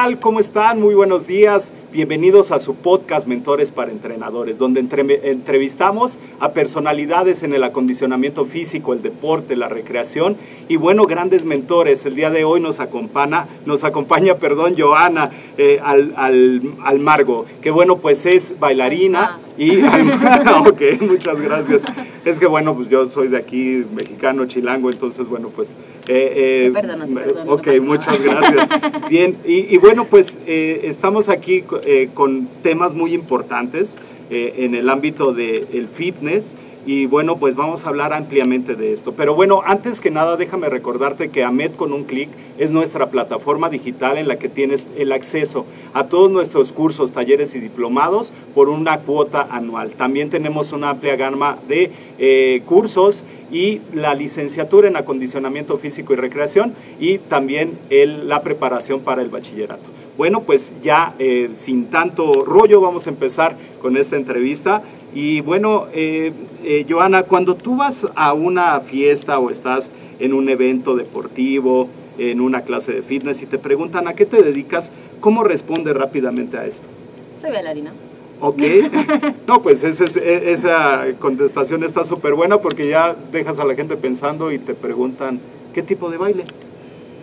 tal? ¿Cómo están? Muy buenos días. Bienvenidos a su podcast Mentores para Entrenadores, donde entre- entrevistamos a personalidades en el acondicionamiento físico, el deporte, la recreación y bueno, grandes mentores. El día de hoy nos acompaña, nos acompaña, perdón, Joana eh, al, al, Almargo, que bueno, pues es bailarina y ok, muchas gracias. Es que bueno, pues yo soy de aquí, mexicano, chilango, entonces bueno, pues... eh, eh, no Ok, muchas gracias. Bien, y, y bueno, pues eh, estamos aquí eh, con temas muy importantes eh, en el ámbito del fitness y bueno, pues vamos a hablar ampliamente de esto. Pero bueno, antes que nada, déjame recordarte que AMED con un clic es nuestra plataforma digital en la que tienes el acceso a todos nuestros cursos, talleres y diplomados por una cuota anual. También tenemos una amplia gama de eh, cursos y la licenciatura en acondicionamiento físico y recreación y también el- la preparación para el bachillerato. Bueno, pues ya eh, sin tanto rollo vamos a empezar con esta entrevista. Y bueno, eh, eh, Joana, cuando tú vas a una fiesta o estás en un evento deportivo, en una clase de fitness y te preguntan a qué te dedicas, ¿cómo respondes rápidamente a esto? Soy bailarina. Ok. No, pues ese es- e- esa contestación está súper buena porque ya dejas a la gente pensando y te preguntan qué tipo de baile.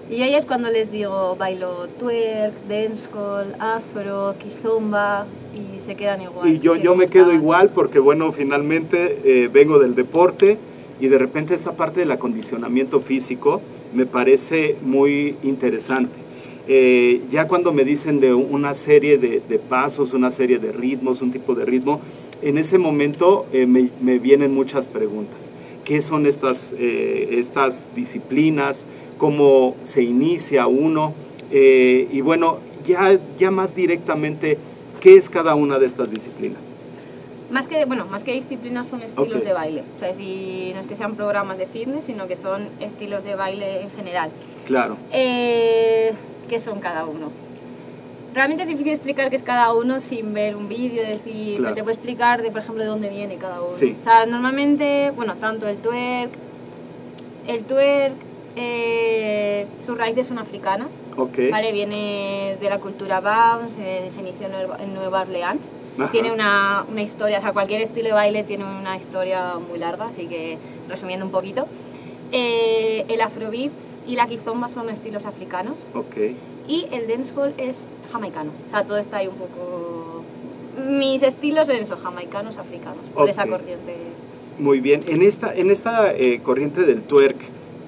Y ahí es cuando les digo, bailo twerk, dancehall, afro, kizomba y se quedan igual. Y yo, que yo me quedo igual porque, bueno, finalmente eh, vengo del deporte y de repente esta parte del acondicionamiento físico me parece muy interesante. Eh, ya cuando me dicen de una serie de, de pasos, una serie de ritmos, un tipo de ritmo, en ese momento eh, me, me vienen muchas preguntas. ¿Qué son estas, eh, estas disciplinas? ¿Cómo se inicia uno? Eh, y bueno, ya, ya más directamente, ¿qué es cada una de estas disciplinas? Más que, bueno, más que disciplinas son estilos de baile. O sea, es decir, no es que sean programas de fitness, sino que son estilos de baile en general. Claro, Eh, ¿Qué son cada uno? Realmente es difícil explicar qué es cada uno sin ver un vídeo, decir, Claro. que te puedo explicar de, por ejemplo, de dónde viene cada uno. Sí. O sea, normalmente, bueno, tanto el twerk, el twerk, eh, sus raíces son africanas, ok. ¿vale? Viene de la cultura bounce, eh, se inició en Nueva- Orleans. Ajá. Tiene una, una historia, o sea, cualquier estilo de baile tiene una historia muy larga, así que resumiendo un poquito. Eh, el afrobeats y la kizomba son estilos africanos Ok, y el dancehall es jamaicano. O sea, todo está ahí un poco... Mis estilos son eso, jamaicanos, africanos, por Ok. esa corriente. muy bien. En esta, en esta eh, corriente del twerk,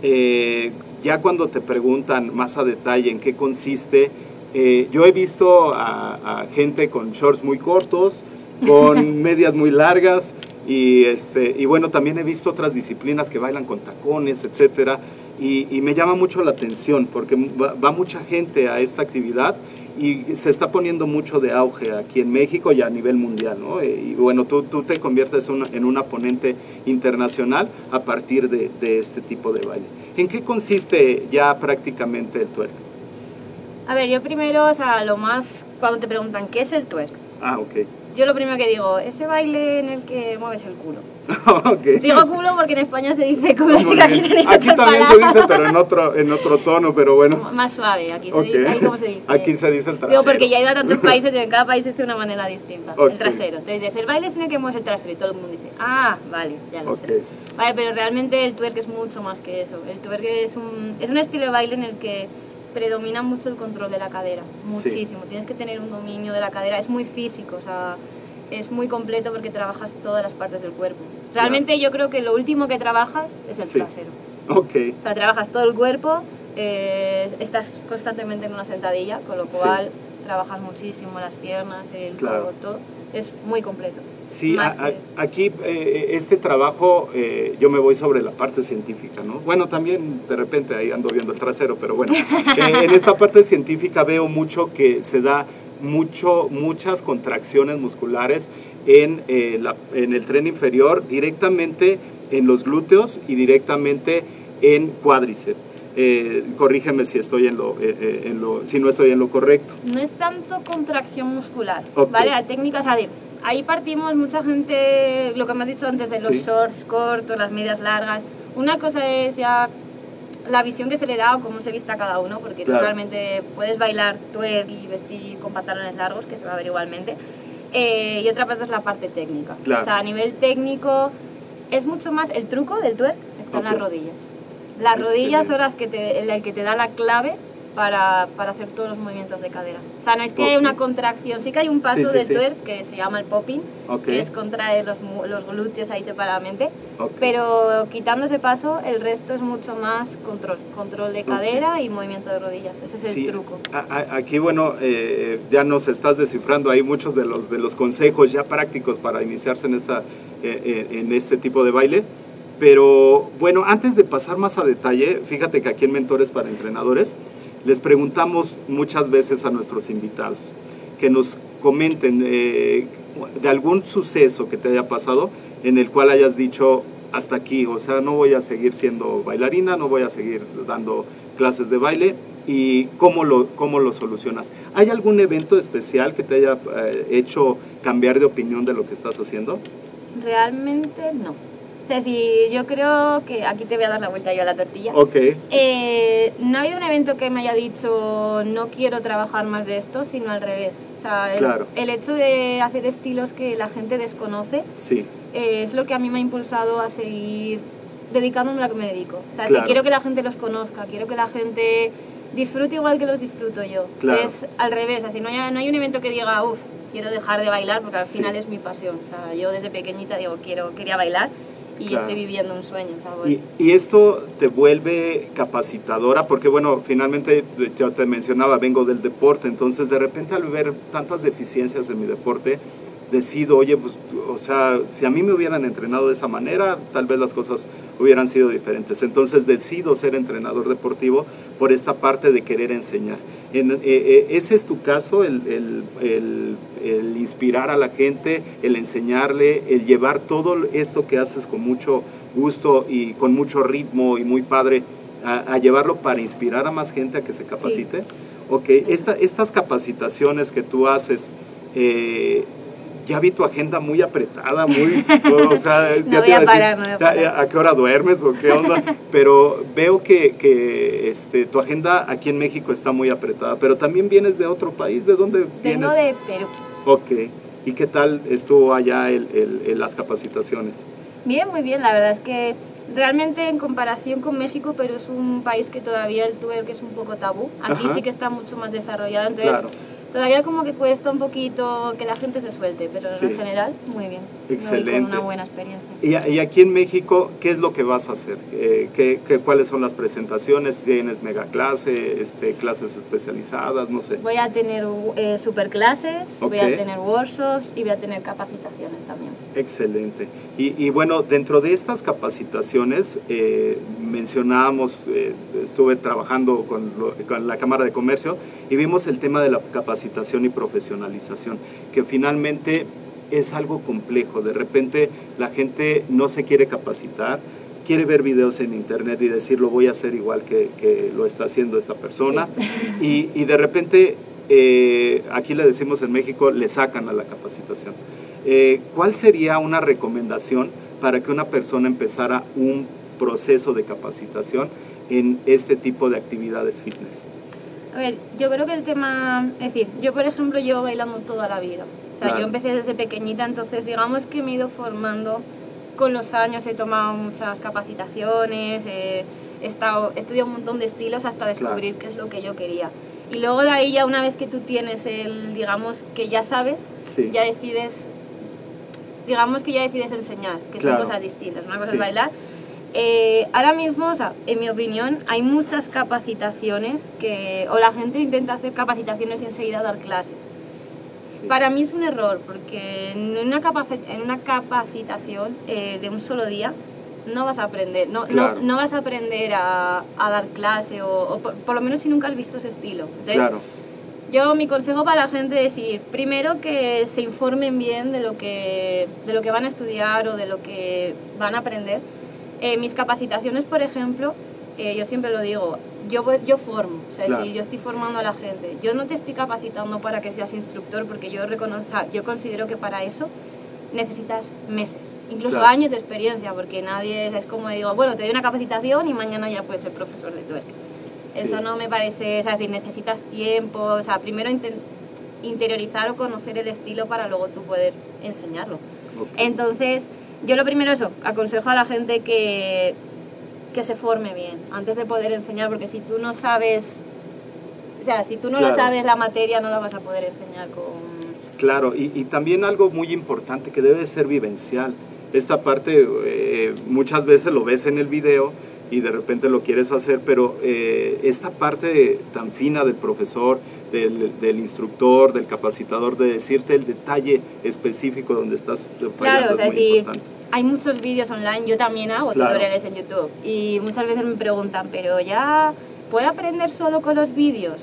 eh, ya cuando te preguntan más a detalle en qué consiste, eh, yo he visto a, a gente con shorts muy cortos, con medias muy largas y, este, y bueno, también he visto otras disciplinas que bailan con tacones, etcétera. Y, y me llama mucho la atención porque va, va mucha gente a esta actividad y se está poniendo mucho de auge aquí en México y a nivel mundial, ¿no? Eh, Y bueno, tú, tú te conviertes una- en una ponente internacional a partir de, de este tipo de baile. ¿En qué consiste ya prácticamente el twerk? A ver, yo primero, o sea, lo más, cuando te preguntan qué es el twerk, Ah, ok. yo lo primero que digo, ese baile en el que mueves el culo. ok. Digo culo porque en España se dice culo, así que aquí tenéis Aquí otra también se palabra. dice, pero en otro, en otro tono, pero bueno. Más suave, aquí se dice, ahí cómo se dice. Aquí se dice el trasero. Digo, porque ya he ido a tantos países y en cada país se dice de una manera distinta. Ok. El trasero. Entonces dices, el baile es en el que mueves el trasero y todo el mundo dice, ah, vale, ya lo sé. Vale, pero realmente el twerk es mucho más que eso. El twerk es un, es un estilo de baile en el que predomina mucho el control de la cadera. Muchísimo. Tienes que tener un dominio de la cadera. Es muy físico, o sea, es muy completo porque trabajas todas las partes del cuerpo. Realmente yo creo que lo último que trabajas es el Sí. trasero. Ok. O sea, trabajas todo el cuerpo, eh, estás constantemente en una sentadilla, con lo Sí. cual trabajas muchísimo las piernas, el Claro. codo, todo. Es muy completo. Sí, a- a- aquí eh, este trabajo eh, yo me voy sobre la parte científica, ¿no? Bueno, también de repente ahí ando viendo el trasero, pero bueno, eh, en esta parte científica veo mucho que se da mucho, muchas contracciones musculares en, eh, la- en el tren inferior, directamente en los glúteos y directamente en cuádriceps. Eh, corrígeme si estoy en lo, eh, eh, en lo, si no estoy en lo correcto. No es tanto contracción muscular, Ok. ¿vale? La técnica, o sea, de- ahí partimos mucha gente, lo que me has dicho antes de los Sí. shorts cortos, las medias largas. Una cosa es ya la visión que se le da o cómo se vista cada uno, porque tú Claro. realmente puedes bailar twerk y vestir con pantalones largos, que se va a ver igualmente. Eh, y otra cosa es la parte técnica. Claro. O sea, a nivel técnico es mucho más, el truco del twerk está en las rodillas. Las rodillas son las que te, el que te da la clave para, para hacer todos los movimientos de cadera. O sea, no es que haya una contracción, sí que hay un paso Sí, sí, del sí. twerk que se llama el popping, Ok. que es contraer los, los glúteos ahí separadamente, Ok. pero quitando ese paso, el resto es mucho más control, control de cadera y movimiento de rodillas. Ese es el truco. a- Aquí, bueno, eh, ya nos estás descifrando ahí muchos de los, de los consejos ya prácticos para iniciarse en, esta, eh, eh, en este tipo de baile. Pero bueno, antes de pasar más a detalle, fíjate que aquí en Mentores para Entrenadores les preguntamos muchas veces a nuestros invitados que nos comenten eh, de algún suceso que te haya pasado en el cual hayas dicho hasta aquí, o sea, no voy a seguir siendo bailarina, no voy a seguir dando clases de baile y cómo lo, cómo lo solucionas. ¿Hay algún evento especial que te haya eh, hecho cambiar de opinión de lo que estás haciendo? Realmente no. Es decir, yo creo que aquí te voy a dar la vuelta yo a la tortilla. Ok, Eh, no ha habido un evento que me haya dicho no quiero trabajar más de esto, sino al revés. O sea, el, Claro. el hecho de hacer estilos que la gente desconoce sí, eh, es lo que a mí me ha impulsado a seguir dedicándome a lo que me dedico. O sea, Claro. quiero que la gente los conozca, quiero que la gente disfrute igual que los disfruto yo. Claro. Es al revés, decir, no hay, no hay un evento que diga, uff, quiero dejar de bailar porque al Sí. final es mi pasión. O sea, yo desde pequeñita digo, quiero, quería bailar y Claro. estoy viviendo un sueño. Y, y esto te vuelve capacitadora, porque bueno, finalmente yo te mencionaba, vengo del deporte, entonces de repente al ver tantas deficiencias en mi deporte, decido, oye, pues, o sea, si a mí me hubieran entrenado de esa manera, tal vez las cosas hubieran sido diferentes. Entonces decido ser entrenador deportivo por esta parte de querer enseñar. En, eh, eh, ¿Ese es tu caso, el, el- el- el inspirar a la gente, el enseñarle, el llevar todo esto que haces con mucho gusto y con mucho ritmo y muy padre, a, a llevarlo para inspirar a más gente a que se capacite? Ok, esta, estas capacitaciones que tú haces, eh, ya vi tu agenda muy apretada, muy, o sea, No ya voy te a decir, parar, no voy a "Ya- parar". ¿a qué hora duermes o qué onda? Pero veo que, que, este, tu agenda aquí en México está muy apretada, pero también vienes de otro país, ¿de dónde Vengo vienes? de Perú. Ok, ¿y qué tal estuvo allá el, el- el- las capacitaciones? Bien, muy bien. La verdad es que realmente en comparación con México, pero es un país que todavía el twerk es un poco tabú. Aquí Ajá. sí que está mucho más desarrollado. Entonces, Claro. Todavía como que cuesta un poquito que la gente se suelte, pero Sí. en general muy bien. Excelente. con una buena experiencia. Y, y aquí en México, ¿qué es lo que vas a hacer? Eh, ¿qué, qué- cuáles son las presentaciones? ¿Tienes mega clase, este, clases especializadas? No sé. Voy a tener eh, superclases, voy a tener workshops y voy a tener capacitaciones también. Excelente. Y, y bueno, dentro de estas capacitaciones, eh, mencionábamos, eh, estuve trabajando con, lo- con la Cámara de Comercio y vimos el tema de la capacitación y profesionalización, que finalmente es algo complejo. De repente la gente no se quiere capacitar, quiere ver videos en internet y decir lo voy a hacer igual que, que lo está haciendo esta persona. Y, y de repente, eh, aquí le decimos en México, le sacan a la capacitación. Eh, ¿Cuál sería una recomendación para que una persona empezara un proceso de capacitación en este tipo de actividades fitness? A ver, yo creo que el tema, es decir, yo por ejemplo llevo bailando toda la vida. O sea, Claro. yo empecé desde pequeñita, entonces digamos que me he ido formando con los años, he tomado muchas capacitaciones, he, he estado, he estudiado un montón de estilos hasta descubrir qué es lo que yo quería. Y luego de ahí ya una vez que tú tienes el, digamos, que ya sabes, Sí. ya decides, digamos que ya decides enseñar, que Claro. son cosas distintas. Una cosa Sí. es bailar. Eh, ahora mismo, o sea, en mi opinión, hay muchas capacitaciones que, o la gente intenta hacer capacitaciones y enseguida dar clase. Sí. Para mí es un error, porque en una, capaci- en una capacitación eh, de un solo día no vas a aprender, no, no- Claro. no, vas a aprender a, a dar clase, o, o por, por lo menos si nunca has visto ese estilo. Entonces, Claro, yo mi consejo para la gente es decir, primero que se informen bien de lo que, de lo que van a estudiar o de lo que van a aprender. Eh, mis capacitaciones, por ejemplo, eh, yo siempre lo digo, yo, yo formo, o sea, Claro. decir, yo estoy formando a la gente. Yo no te estoy capacitando para que seas instructor porque yo, reconozco, yo considero que para eso necesitas meses, incluso Claro. años de experiencia, porque nadie es como digo, bueno, te doy una capacitación y mañana ya puedes ser profesor de. Sí. Eso no me parece, o sea, es decir, necesitas tiempo, o sea, primero interiorizar o conocer el estilo para luego tú poder enseñarlo. Entonces, yo lo primero eso, aconsejo a la gente que, que se forme bien antes de poder enseñar, porque si tú no sabes, o sea, si tú no lo sabes la materia, no la vas a poder enseñar con... Claro, y, y también algo muy importante que debe de ser vivencial. Esta parte eh, muchas veces lo ves en el video y de repente lo quieres hacer, pero eh, esta parte tan fina del profesor, del, del instructor, del capacitador, de decirte el detalle específico donde estás fallando Claro, o sea, es es muy decir, importante. hay muchos vídeos online, yo también hago Claro. tutoriales en YouTube y muchas veces me preguntan, pero ya, ¿puedo aprender solo con los vídeos?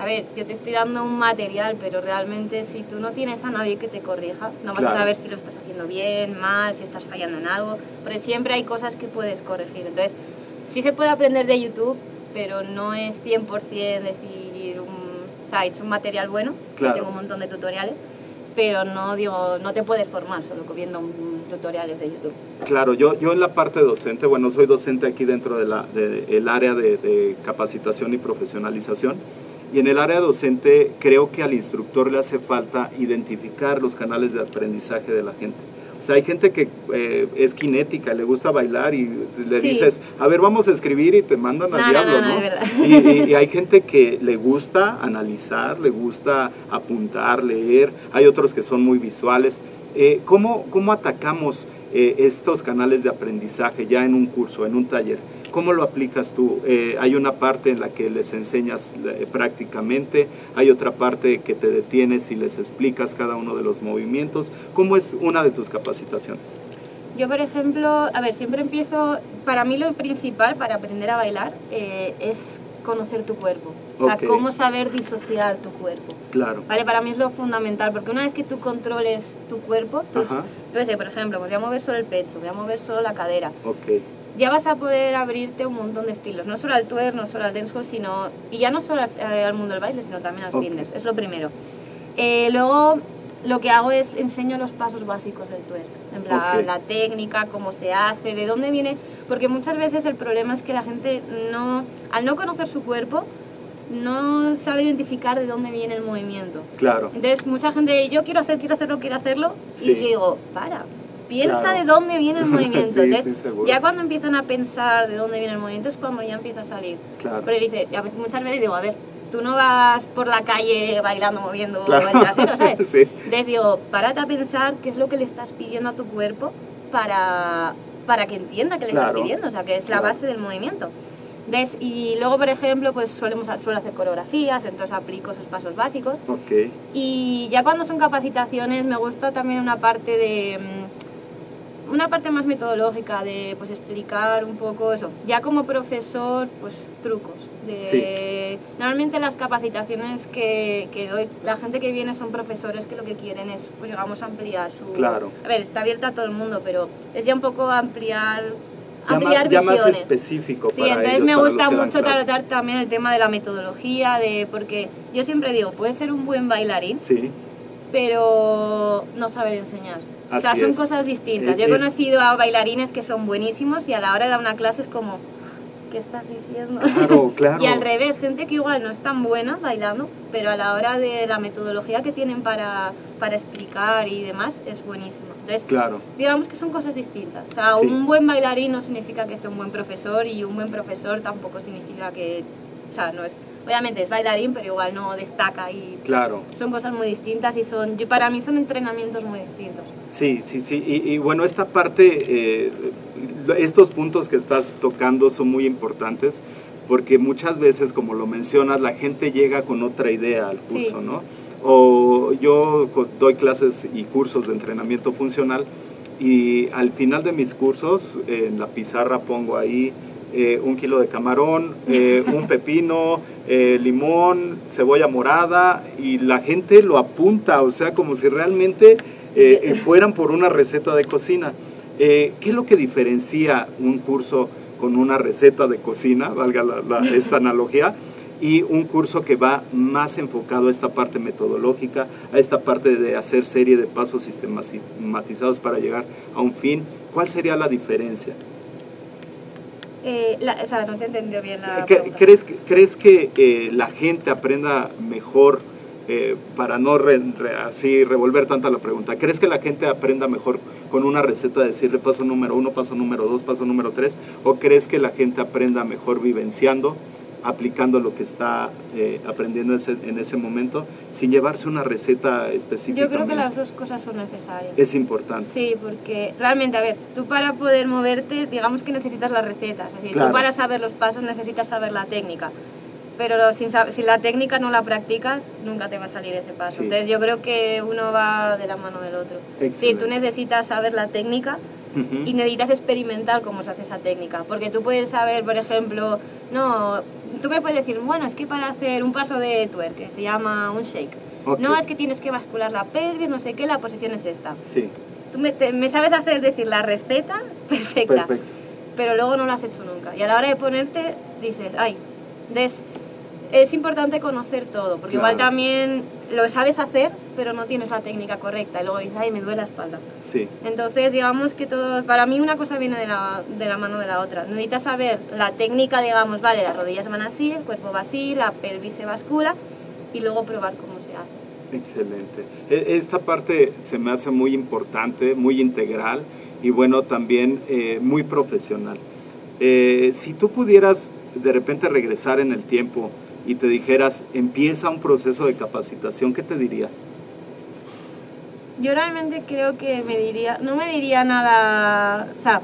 A ver, yo te estoy dando un material, pero realmente si tú no tienes a nadie que te corrija, no vas Claro. a saber si lo estás haciendo bien, mal, si estás fallando en algo, porque siempre hay cosas que puedes corregir. Entonces, sí se puede aprender de YouTube, pero no es 100% decir, un, o sea, es un material bueno, Claro. tengo un montón de tutoriales, pero no digo, no te puedes formar solo viendo un- tutoriales de YouTube. Claro, yo, yo en la parte docente, bueno, soy docente aquí dentro del de el área de, de capacitación y profesionalización. Y en el área docente creo que al instructor le hace falta identificar los canales de aprendizaje de la gente. O sea, hay gente que eh, es cinética, le gusta bailar y le Sí. dices, a ver, vamos a escribir y te mandan al No, no, diablo, no, ¿no? no. Y, y- y hay gente que le gusta analizar, le gusta apuntar, leer, hay otros que son muy visuales. Eh, ¿cómo, ¿Cómo atacamos eh, estos canales de aprendizaje ya en un curso, en un taller? ¿Cómo lo aplicas tú? Eh, hay una parte en la que les enseñas eh, prácticamente, hay otra parte que te detienes y les explicas cada uno de los movimientos. ¿Cómo es una de tus capacitaciones? Yo, por ejemplo, a ver, siempre empiezo, para mí lo principal para aprender a bailar eh, es conocer tu cuerpo. O sea, Ok. cómo saber disociar tu cuerpo. Claro. Vale, para mí es lo fundamental, porque una vez que tú controles tu cuerpo, tú, Ajá. yo sé, por ejemplo, pues voy a mover solo el pecho, voy a mover solo la cadera, Ok. Ya vas a poder abrirte un montón de estilos, no solo al twerk, no solo al dancehall, sino, y ya no solo al, eh, al mundo del baile, sino también al Ok. fitness, es lo primero. Eh, luego, lo que hago es enseño los pasos básicos del twerk, en plan, Ok. la técnica, cómo se hace, de dónde viene, porque muchas veces el problema es que la gente no, al no conocer su cuerpo, no sabe identificar de dónde viene el movimiento. Claro. Entonces, mucha gente, yo quiero hacer, quiero hacerlo, quiero hacerlo, Sí. y digo, para, piensa Claro. de dónde viene el movimiento. Sí, Entonces, sí, ya cuando empiezan a pensar de dónde viene el movimiento es cuando ya empieza a salir. Claro. Pero dice, a veces, muchas veces digo, a ver, tú no vas por la calle bailando, moviendo Claro. el trasero, ¿sabes? Sí. Entonces digo, párate a pensar qué es lo que le estás pidiendo a tu cuerpo para, para que entienda que le estás pidiendo, o sea, que es la base del movimiento. Entonces, y luego, por ejemplo, pues solemos, suelo hacer coreografías, entonces aplico esos pasos básicos. Ok, Y ya cuando son capacitaciones me gusta también una parte de mm, una parte más metodológica de pues explicar un poco eso. Ya como profesor, pues trucos. De, Normalmente las capacitaciones que, que doy, la gente que viene son profesores que lo que quieren es, pues digamos, ampliar su... Claro. A ver, está abierta a todo el mundo, pero es ya un poco ampliar, ya, ampliar más, ya más visiones. específico Sí, para entonces ellos, me gusta mucho tratar también el tema de la metodología, de porque yo siempre digo, puedes ser un buen bailarín, Sí, pero no saber enseñar. O sea, Así son es. cosas distintas. Eh, Yo he es- conocido a bailarines que son buenísimos y a la hora de dar una clase es como, ¿qué estás diciendo? claro, claro. y al revés, gente que igual no es tan buena bailando, pero a la hora de la metodología que tienen para, para explicar y demás es buenísima. Entonces, Claro, digamos que son cosas distintas. O sea, Sí. un buen bailarín no significa que sea un buen profesor y un buen profesor tampoco significa que, o sea, no es, obviamente es bailarín, pero igual no destaca y claro. son cosas muy distintas y son, yo, para mí son entrenamientos muy distintos. Sí, sí, sí. Y, y bueno, esta parte, eh, estos puntos que estás tocando son muy importantes porque muchas veces, como lo mencionas, la gente llega con otra idea al curso, Sí. ¿no? O yo doy clases y cursos de entrenamiento funcional y al final de mis cursos en la pizarra pongo ahí eh, un kilo de camarón, eh, un pepino, eh, limón, cebolla morada y la gente lo apunta, o sea, como si realmente fueran por una receta de cocina. ¿Qué es lo que diferencia un curso con una receta de cocina, valga la- la- esta analogía, y un curso que va más enfocado a esta parte metodológica, a esta parte de hacer serie de pasos sistematizados para llegar a un fin? ¿Cuál sería la diferencia? Eh, la- o sea, no te he entendido bien la ¿Qué- pregunta. ¿Crees, que- ¿Crees que eh, la gente aprenda mejor, eh, para no re- re- así revolver tanta la pregunta, ¿crees que la gente aprenda mejor con una receta de decirle paso número uno, paso número dos, paso número tres? ¿O crees que la gente aprenda mejor vivenciando, aplicando lo que está eh, aprendiendo ese- en ese momento, sin llevarse una receta específica? Yo creo que las dos cosas son necesarias. Es importante. Sí, porque realmente, a ver, tú para poder moverte, digamos que necesitas las recetas. Es decir, Claro. tú para saber los pasos necesitas saber la técnica. Pero sin, si la técnica no la practicas, nunca te va a salir ese paso. Sí. Entonces yo creo que uno va de la mano del otro. Sí, tú necesitas saber la técnica Ujú. y necesitas experimentar cómo se hace esa técnica. Porque tú puedes saber, por ejemplo, no, tú me puedes decir, bueno, es que para hacer un paso de twerk, que se llama un shake, Ok. no es que tienes que bascular la pelvis, no sé qué, la posición es esta. Sí, Tú me, te- me sabes hacer decir la receta perfecta, perfecto. pero luego no la has hecho nunca. Y a la hora de ponerte, dices, ay, entonces es importante conocer todo, porque igual Claro. también lo sabes hacer, pero no tienes la técnica correcta. Y luego dices, ay, me duele la espalda. Sí, Entonces, digamos que todo, para mí una cosa viene de la, de la mano de la otra. Necesitas saber la técnica, digamos, vale, las rodillas van así, el cuerpo va así, la pelvis se bascula, y luego probar cómo se hace. Excelente. E- Esta parte se me hace muy importante, muy integral y bueno, también eh, muy profesional. Eh, si tú pudieras de repente regresar en el tiempo y te dijeras, empieza un proceso de capacitación, ¿qué te dirías? Yo realmente creo que me diría, no me diría nada, o sea,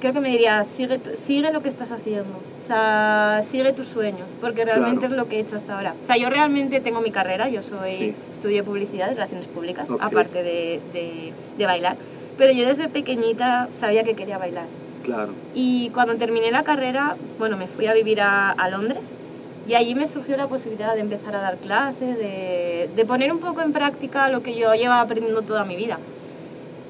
creo que me diría, sigue, sigue lo que estás haciendo, o sea, sigue tus sueños, porque realmente Claro. es lo que he hecho hasta ahora. O sea, yo realmente tengo mi carrera, yo soy, Sí. estudio publicidad y relaciones públicas, Ok. aparte de, de, de bailar, pero yo desde pequeñita sabía que quería bailar. Claro, Y cuando terminé la carrera, bueno, me fui a vivir a, a Londres y allí me surgió la posibilidad de empezar a dar clases, de, de poner un poco en práctica lo que yo llevaba aprendiendo toda mi vida.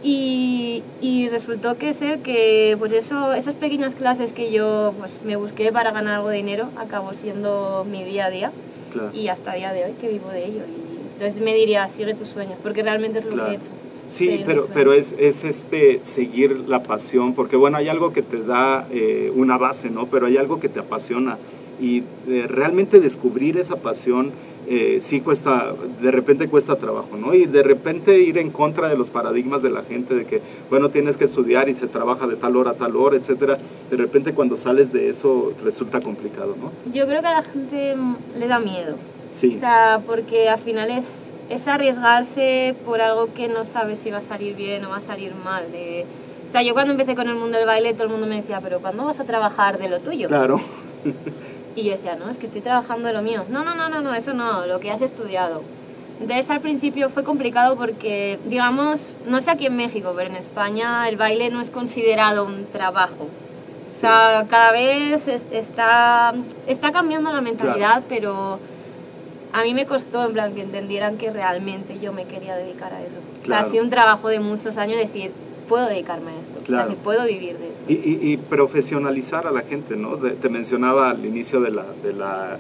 Y, y resultó que ser que pues eso, esas pequeñas clases que yo pues, me busqué para ganar algo de dinero acabó siendo mi día a día claro. y hasta el día de hoy que vivo de ello. Y entonces me diría, sigue tus sueños, porque realmente es lo Claro. que he hecho. Sí, seguir pero, sueños. pero es, es este seguir la pasión, porque bueno, hay algo que te da eh, una base, ¿no? Pero hay algo que te apasiona y eh, realmente descubrir esa pasión eh, sí cuesta, de repente cuesta trabajo, ¿no? Y de repente ir en contra de los paradigmas de la gente, de que, bueno, tienes que estudiar y se trabaja de tal hora a tal hora, etcétera. De repente cuando sales de eso resulta complicado, ¿no? Yo creo que a la gente le da miedo. Sí. O sea, porque al final es, es arriesgarse por algo que no sabes si va a salir bien o va a salir mal. De, o sea, yo cuando empecé con el mundo del baile, todo el mundo me decía, pero ¿cuándo vas a trabajar de lo tuyo? Claro. Y yo decía, no, es que estoy trabajando de lo mío. No, no, no, no, no, eso no, lo que has estudiado. Entonces al principio fue complicado porque, digamos, no sé aquí en México, pero en España el baile no es considerado un trabajo. O sea, cada vez es- está, está cambiando la mentalidad, pero a mí me costó en plan que entendieran que realmente yo me quería dedicar a eso. O sea, Claro. ha sido un trabajo de muchos años decir, puedo dedicarme a esto, o Claro. sea, si puedo vivir de esto. Y, y- y profesionalizar a la gente, ¿no? De- te mencionaba al inicio de la, de la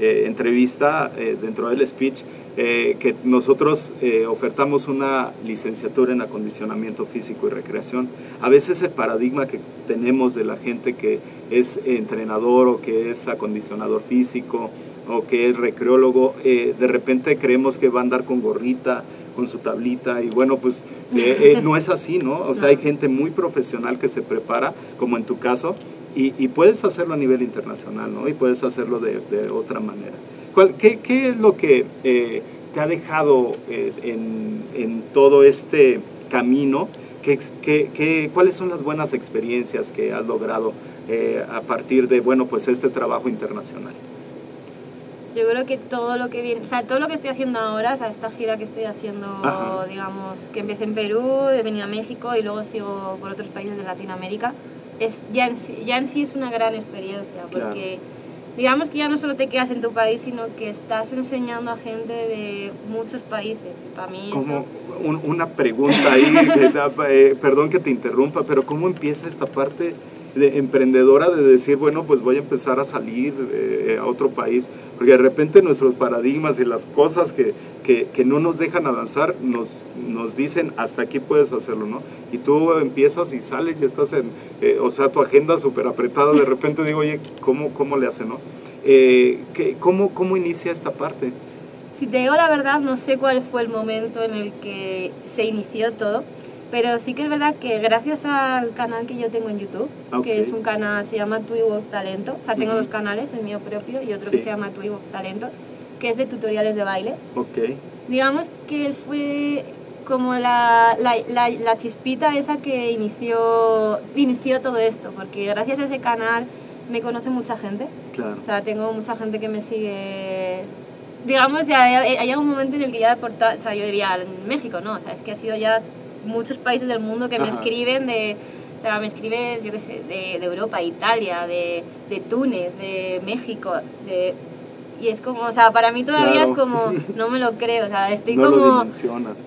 eh, entrevista, eh, dentro del speech, eh, que nosotros eh, ofertamos una licenciatura en acondicionamiento físico y recreación. A veces el paradigma que tenemos de la gente que es entrenador o que es acondicionador físico o que es recreólogo, eh, de repente creemos que va a andar con gorrita, con su tablita y bueno, pues eh, eh, no es así, ¿no? O sea, hay gente muy profesional que se prepara, como en tu caso, y, y puedes hacerlo a nivel internacional, ¿no? Y puedes hacerlo de, de otra manera. ¿Cuál- qué, qué es lo que eh, te ha dejado en, en todo este camino? ¿Qué, qué, qué- cuáles son las buenas experiencias que has logrado a partir de, bueno, pues este trabajo internacional? Yo creo que todo lo que viene, o sea, todo lo que estoy haciendo ahora, o sea, esta gira que estoy haciendo, Ajá. digamos, que empecé en Perú, he venido a México y luego sigo por otros países de Latinoamérica, es, ya, en sí, ya en sí es una gran experiencia, Claro. porque digamos que ya no solo te quedas en tu país, sino que estás enseñando a gente de muchos países. Y para mí Como eso... un- una pregunta ahí, que eh, perdón que te interrumpa, pero ¿cómo empieza esta parte de emprendedora de decir, bueno, pues voy a empezar a salir eh, a otro país? Porque de repente nuestros paradigmas y las cosas que, que, que no nos dejan avanzar nos, nos dicen, hasta aquí puedes hacerlo, ¿no? Y tú empiezas y sales y estás en, eh, o sea, tu agenda súper apretada, de repente digo, oye, ¿cómo, cómo le hace, no? Eh, ¿qué- cómo, ¿Cómo inicia esta parte? Si te digo la verdad, no sé cuál fue el momento en el que se inició todo, pero sí que es verdad que gracias al canal que yo tengo en YouTube, Ok. que es un canal, se llama Twiwalk Talento, o sea, tengo Ujú. dos canales, el mío propio y otro Sí. que se llama Twiwalk Talento, que es de tutoriales de baile. Ok. Digamos que él fue como la, la, la, la chispita esa que inició, inició todo esto, porque gracias a ese canal me conoce mucha gente. Claro. O sea, tengo mucha gente que me sigue. Digamos, ya hay, hay un momento en el que ya por o sea, yo diría en México, no, o sea, es que ha sido ya muchos países del mundo que me escriben de. O sea, me escriben, yo qué sé, de, de Europa, Italia, de, de Túnez, de México, de. Y es como, o sea, para mí todavía Claro. es como, no me lo creo, o sea, estoy no como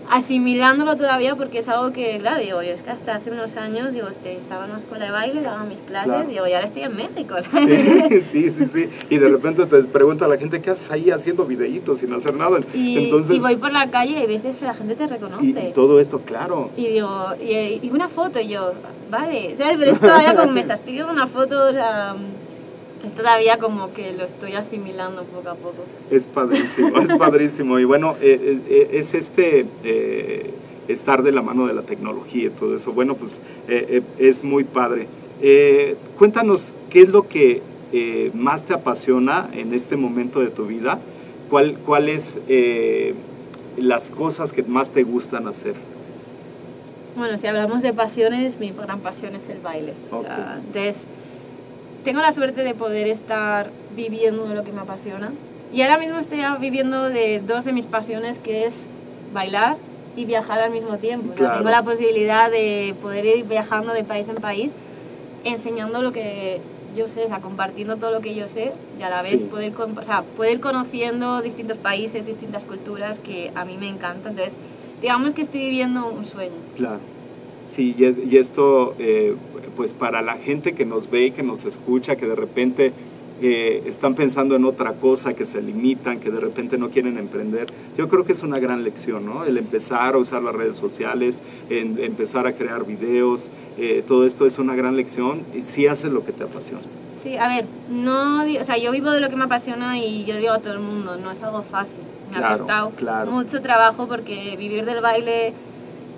asimilándolo todavía porque es algo que, claro, digo, yo es que hasta hace unos años, digo, este, estaba en una escuela de baile, daba mis clases, Claro. digo, y ahora estoy en México, ¿sabes? Sí, sí, sí, sí. Y de repente te pregunta la gente, ¿qué haces ahí haciendo videitos sin hacer nada? Y, Entonces, y voy por la calle y hay veces la gente te reconoce. y, y todo esto, claro. Y digo, y, y una foto, y yo, vale, ¿sabes? Pero es todavía como me estás pidiendo una foto, o sea, es todavía como que lo estoy asimilando poco a poco. Es padrísimo, es padrísimo. Y bueno, eh, eh, es este eh, estar de la mano de la tecnología y todo eso. Bueno, pues eh, eh, es muy padre. Eh, cuéntanos, ¿qué es lo que eh, más te apasiona en este momento de tu vida? ¿Cuál, ¿Cuáles eh, las cosas que más te gustan hacer? Bueno, si hablamos de pasiones, mi gran pasión es el baile. O sea, entonces, tengo la suerte de poder estar viviendo de lo que me apasiona. Y ahora mismo estoy viviendo de dos de mis pasiones, que es bailar y viajar al mismo tiempo. O sea, Claro. tengo la posibilidad de poder ir viajando de país en país, enseñando lo que yo sé, o sea, compartiendo todo lo que yo sé y a la vez Sí. poder, o sea, poder conociendo distintos países, distintas culturas que a mí me encanta. Entonces, digamos que estoy viviendo un sueño. Claro. Sí, y, es- y esto, eh, pues para la gente que nos ve y que nos escucha, que de repente eh, están pensando en otra cosa, que se limitan, que de repente no quieren emprender. Yo creo que es una gran lección, ¿no? El empezar a usar las redes sociales, en, empezar a crear videos, eh, todo esto es una gran lección si haces lo que te apasiona. Sí, a ver, no, o sea, yo vivo de lo que me apasiona y yo digo a todo el mundo, no es algo fácil. Me ha costado mucho trabajo porque vivir del baile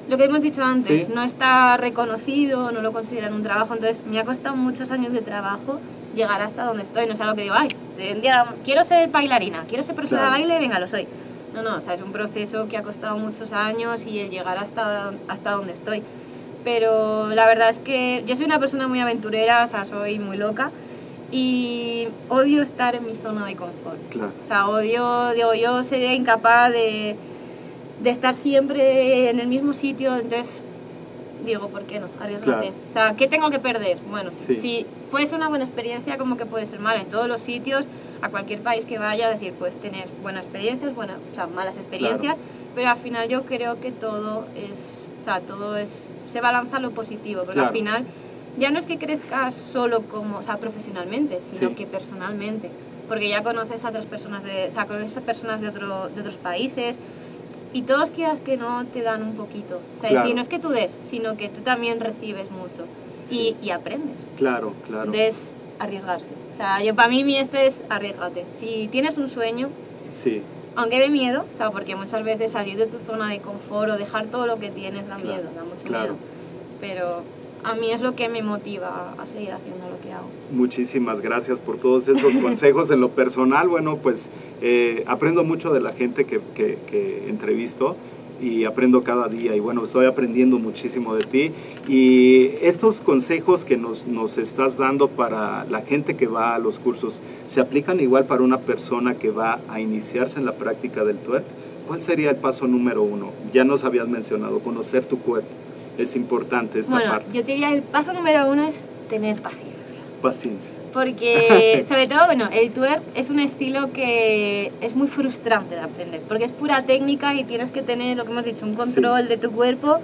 lo que hemos dicho antes, no está reconocido, no lo consideran un trabajo, entonces me ha costado muchos años de trabajo llegar hasta donde estoy, no es algo que digo, ay, quiero ser bailarina, quiero ser profesora de baile, venga, lo soy. No, no, o sea, es un proceso que ha costado muchos años y el llegar hasta, hasta donde estoy. Pero la verdad es que yo soy una persona muy aventurera, o sea, soy muy loca y odio estar en mi zona de confort. O sea, odio, digo, yo sería incapaz de de estar siempre en el mismo sitio, entonces digo, ¿por qué no? Arriesgate. O sea, ¿qué tengo que perder? Bueno, si puede ser una buena experiencia, como que puede ser mala. En todos los sitios, a cualquier país que vaya, decir, puedes tener buenas experiencias, buenas, o sea, malas experiencias, pero al final yo creo que todo es, o sea, todo es, se balanza lo positivo, porque al final ya no es que crezcas solo como, o sea, profesionalmente, sino que personalmente, porque ya conoces a otras personas de, o sea, conoces a personas de, otro, de otros países, y todos quieras que no te dan un poquito. O sea, decir, no es que tú des, sino que tú también recibes mucho y, y, aprendes. Claro, claro. Entonces, arriesgarse. O sea, yo para mí mi este es arriesgate. Si tienes un sueño, sí. aunque de miedo, o sea, porque muchas veces salir de tu zona de confort o dejar todo lo que tienes da miedo, da mucho miedo. Pero a mí es lo que me motiva a seguir haciendo lo que hago. Muchísimas gracias por todos esos consejos. En lo personal, bueno, pues eh, aprendo mucho de la gente que, que, entrevisto y aprendo cada día y bueno, estoy aprendiendo muchísimo de ti y estos consejos que nos, nos estás dando para la gente que va a los cursos, ¿se aplican igual para una persona que va a iniciarse en la práctica del twerk? ¿Cuál sería el paso número uno? Ya nos habías mencionado, conocer tu cuerpo es importante esta bueno, parte. Yo te diría, el paso número uno es tener paciencia. Paciencia. Porque, sobre todo, bueno, el twerk es un estilo que es muy frustrante de aprender, porque es pura técnica y tienes que tener, lo que hemos dicho, un control de tu cuerpo.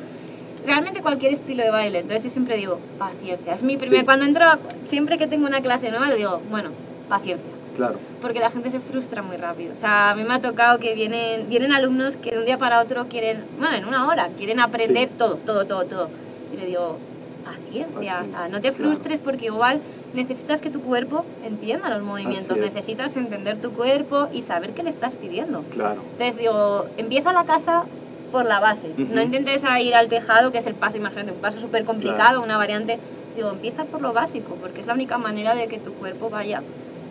Realmente cualquier estilo de baile, entonces yo siempre digo, paciencia. Es mi primer, cuando entro, siempre que tengo una clase nueva, le digo, bueno, paciencia Claro. Porque la gente se frustra muy rápido. O sea, a mí me ha tocado que vienen, vienen alumnos que de un día para otro quieren, bueno, en una hora, quieren aprender todo, todo, todo, todo. Y le digo, paciencia, o sea, no te frustres porque igual necesitas que tu cuerpo entienda los movimientos, necesitas entender tu cuerpo y saber qué le estás pidiendo. Claro. Entonces digo, empieza la casa por la base. No intentes ir al tejado, que es el paso, imagínate, un paso súper complicado, una variante. Digo, empieza por lo básico, porque es la única manera de que tu cuerpo vaya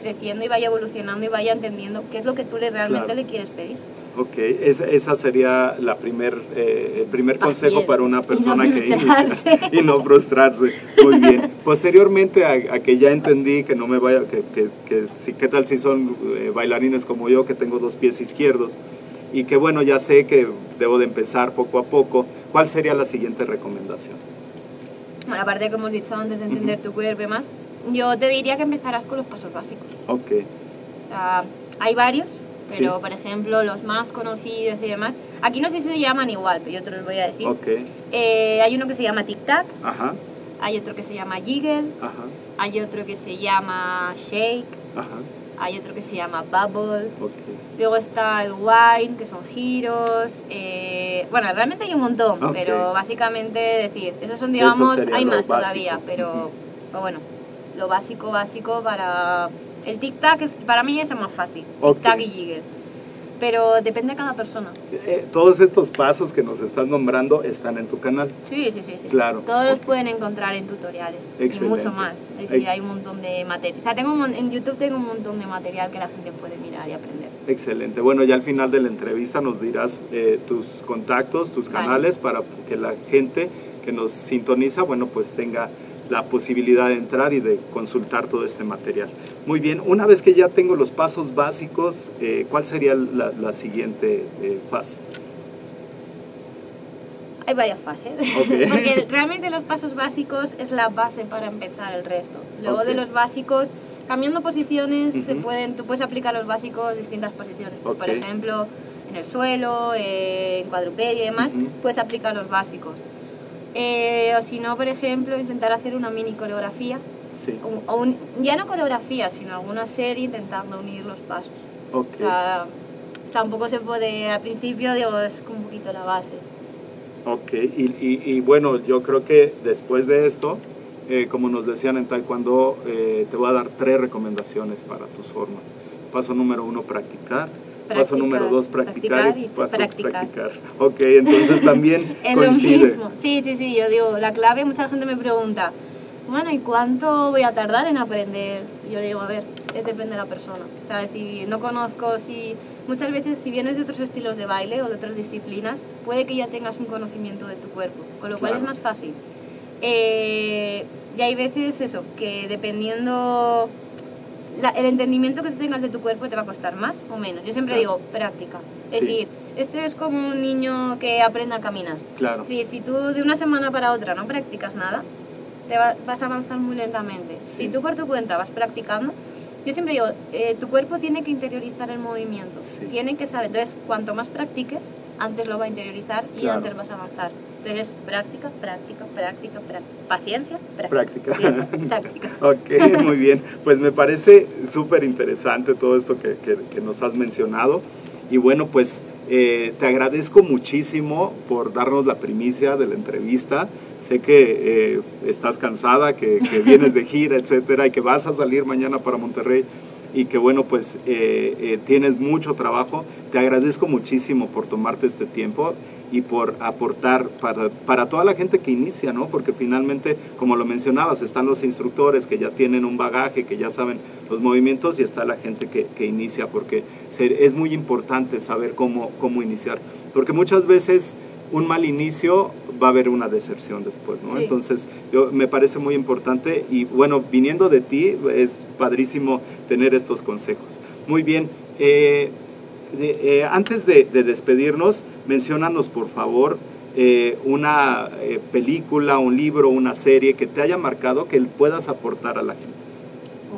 creciendo y vaya evolucionando y vaya entendiendo qué es lo que tú le, realmente le quieres pedir. Ok, esa, esa sería la primer, eh, el primer consejo para una persona que inicia y no frustrarse. Muy bien. Posteriormente a, que ya entendí que no me vaya, que, que, que si, qué tal si son eh, bailarines como yo, que tengo dos pies izquierdos, y que bueno, ya sé que debo de empezar poco a poco, ¿cuál sería la siguiente recomendación? Bueno, aparte como hemos dicho antes de entender tu cuerpo y más, yo te diría que empezarás con los pasos básicos. Ok. O sea, hay varios, pero por ejemplo los más conocidos y demás. Aquí no sé si se llaman igual, pero yo te los voy a decir. Ok. Eh, hay uno que se llama Tic Tac. Ajá. Hay otro que se llama Jiggle. Ajá. Hay otro que se llama Shake. Ajá. Hay otro que se llama Bubble. Okay. Luego está el Wine, que son giros. Eh, bueno, realmente hay un montón, pero básicamente decir, esos son, digamos, hay más todavía, pero, pero bueno, lo básico, básico para... El tic-tac para mí es el más fácil, tic-tac y jiggle. Pero depende de cada persona. Eh, todos estos pasos que nos estás nombrando están en tu canal. Sí, sí, sí. sí. Claro. Todos los pueden encontrar en tutoriales. Excelente. Y mucho más. Es decir, hay un montón de material. O sea, tengo en YouTube tengo un montón de material que la gente puede mirar y aprender. Excelente. Bueno, ya al final de la entrevista nos dirás eh, tus contactos, tus canales, para que la gente que nos sintoniza, bueno, pues tenga la posibilidad de entrar y de consultar todo este material. Muy bien, una vez que ya tengo los pasos básicos, eh, ¿cuál sería la, siguiente eh, fase? Hay varias fases, porque realmente los pasos básicos es la base para empezar el resto. Luego de los básicos, cambiando posiciones, se pueden, tú puedes aplicar los básicos en distintas posiciones. Por ejemplo, en el suelo, en cuadrupedia y demás, puedes aplicar los básicos. Eh, o si no, por ejemplo, intentar hacer una mini coreografía Sí. O, o un- ya no coreografía, sino alguna serie intentando unir los pasos. Ok. O sea, tampoco se puede, al principio, digo, es como un poquito la base. Ok, y, y- y bueno, yo creo que después de esto, eh, como nos decían en Taekwondo, eh, te voy a dar tres recomendaciones para tus formas. Paso número uno, practicar. Paso Practicar, número dos, practicar. practicar y paso, practicar. Ok, entonces también Es coincide. lo mismo. Sí, sí, sí, yo digo, la clave, mucha gente me pregunta, bueno, ¿y cuánto voy a tardar en aprender? Yo le digo, a ver, es depende de la persona. O sea, si no conozco, si muchas veces si vienes de otros estilos de baile o de otras disciplinas, puede que ya tengas un conocimiento de tu cuerpo, con lo cual es más fácil. Eh, y hay veces eso, que dependiendo la- el entendimiento que tú tengas de tu cuerpo te va a costar más o menos. Yo siempre Claro. digo práctica. Es Sí. decir, esto es como un niño que aprende a caminar. Claro, Es decir, si tú de una semana para otra no practicas nada, te va- vas a avanzar muy lentamente. Sí. Si tú por tu cuenta vas practicando, yo siempre digo, eh, tu cuerpo tiene que interiorizar el movimiento, Sí. tiene que saber. Entonces, cuanto más practiques, antes lo va a interiorizar y Claro. antes vas a avanzar. Entonces, práctica, práctica, práctica, práctica. Paciencia, práctica. Práctica. Práctica. Ok, muy bien. Pues me parece súper interesante todo esto que, que- que nos has mencionado. Y bueno, pues eh, te agradezco muchísimo por darnos la primicia de la entrevista. Sé que eh, estás cansada, que, que vienes de gira, etcétera, y que vas a salir mañana para Monterrey y que bueno, pues eh, eh, tienes mucho trabajo. Te agradezco muchísimo por tomarte este tiempo y por aportar para, para toda la gente que inicia, ¿no? Porque finalmente, como lo mencionabas, están los instructores que ya tienen un bagaje, que ya saben los movimientos y está la gente que, que inicia, porque se- es muy importante saber cómo, cómo iniciar. Porque muchas veces un mal inicio va a haber una deserción después, ¿no? Sí. Entonces, yo, me parece muy importante y bueno, viniendo de ti, es padrísimo tener estos consejos. Muy bien. eh, de- eh, antes de, de despedirnos, menciónanos por favor eh, una eh, película, un libro, una serie que te haya marcado que puedas aportar a la gente.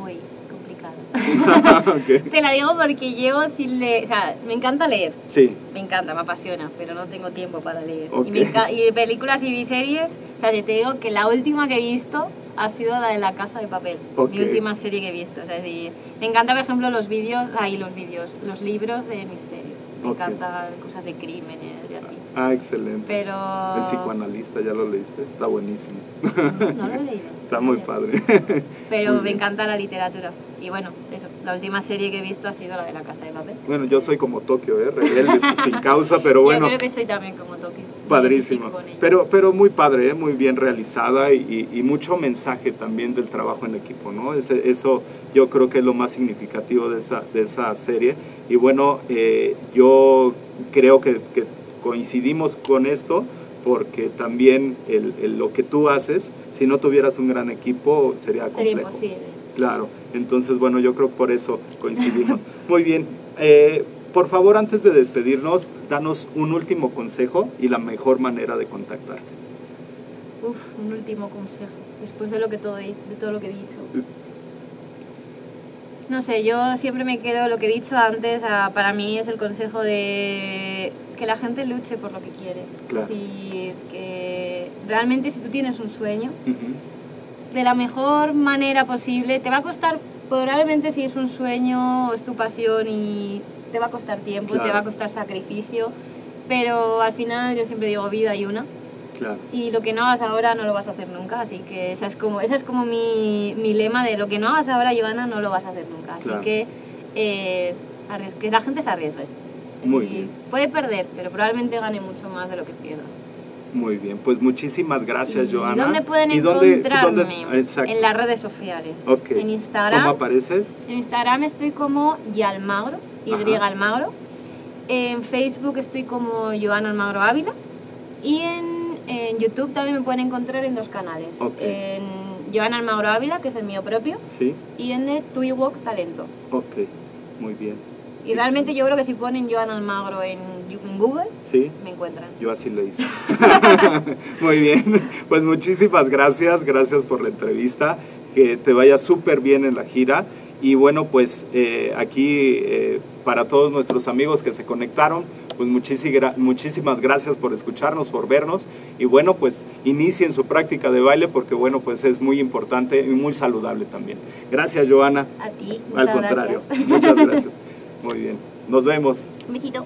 Uy, complicado. Ok. Te la digo porque llevo sin leer, o sea, me encanta leer. Sí, Me encanta, me apasiona, pero no tengo tiempo para leer. Ok. Y, me y de películas y series, o sea, te digo que la última que he visto ha sido la de La Casa de Papel, mi última serie que he visto. O sea, decir, me encanta, por ejemplo, los vídeos, ahí los vídeos, los libros de misterio. Me Ok. encantan cosas de crímenes y así. ah, excelente. Pero... El psicoanalista, ¿ya lo leíste? Está buenísimo. No, no lo he leído. Está muy padre. Pero Muy me encanta la literatura. Y bueno, eso, la última serie que he visto ha sido la de La Casa de Papel. Bueno, yo soy como Tokio, ¿eh? Rebelde, sin causa, pero bueno. Yo creo que soy también como Tokio. Padrísimo. Pero, pero muy padre, ¿eh? muy bien realizada y, y- y mucho mensaje también del trabajo en equipo, ¿no? Ese- eso yo creo que es lo más significativo de esa, de esa serie. Y bueno, eh, yo creo que, que coincidimos con esto porque también el- el- lo que tú haces, si no tuvieras un gran equipo, sería Sería complejo. imposible. Claro, entonces bueno, yo creo que por eso coincidimos. Muy bien, eh, por favor antes de despedirnos, danos un último consejo y la mejor manera de contactarte. Uf, un último consejo. Después de lo que todo, de todo lo que he dicho. No sé, yo siempre me quedo lo que he dicho antes. ah, para mí es el consejo de que la gente luche por lo que quiere. Claro. Es decir, que realmente si tú tienes un sueño, de la mejor manera posible, te va a costar, probablemente si es un sueño o es tu pasión y te va a costar tiempo, Claro. te va a costar sacrificio, pero al final yo siempre digo vida hay una Claro, y lo que no hagas ahora no lo vas a hacer nunca, así que esa es como, esa es como mi, mi lema de lo que no hagas ahora, Joana, no lo vas a hacer nunca. Así Claro. que, eh, que la gente se arriesgue. Muy bien. Puede perder, pero probablemente gane mucho más de lo que pierda. Muy bien, pues muchísimas gracias ¿Y Joana. dónde pueden ¿Y dónde- encontrarme? dónde-. En las redes sociales. En ¿Cómo Instagram. apareces? En Instagram estoy como Yalmagro, Y Ajá. Almagro. En Facebook estoy como Joana Almagro Ávila. Y en, en YouTube también me pueden encontrar en dos canales. En Joana Almagro Ávila, que es el mío propio, Sí, y en el Tuiwalk Talento. ok, muy bien. Y realmente yo creo que si ponen Joana Almagro en, en Google, Sí, me encuentran. Yo así lo hice. Muy bien, pues muchísimas gracias, gracias por la entrevista, que te vaya súper bien en la gira Y bueno, pues eh, aquí eh, para todos nuestros amigos que se conectaron, pues muchísimas gracias por escucharnos, por vernos. Y bueno, pues inicien su práctica de baile porque bueno, pues es muy importante y muy saludable también. Gracias, Joana. A ti. Al contrario. Muchas gracias. Muy bien. Nos vemos. Un besito.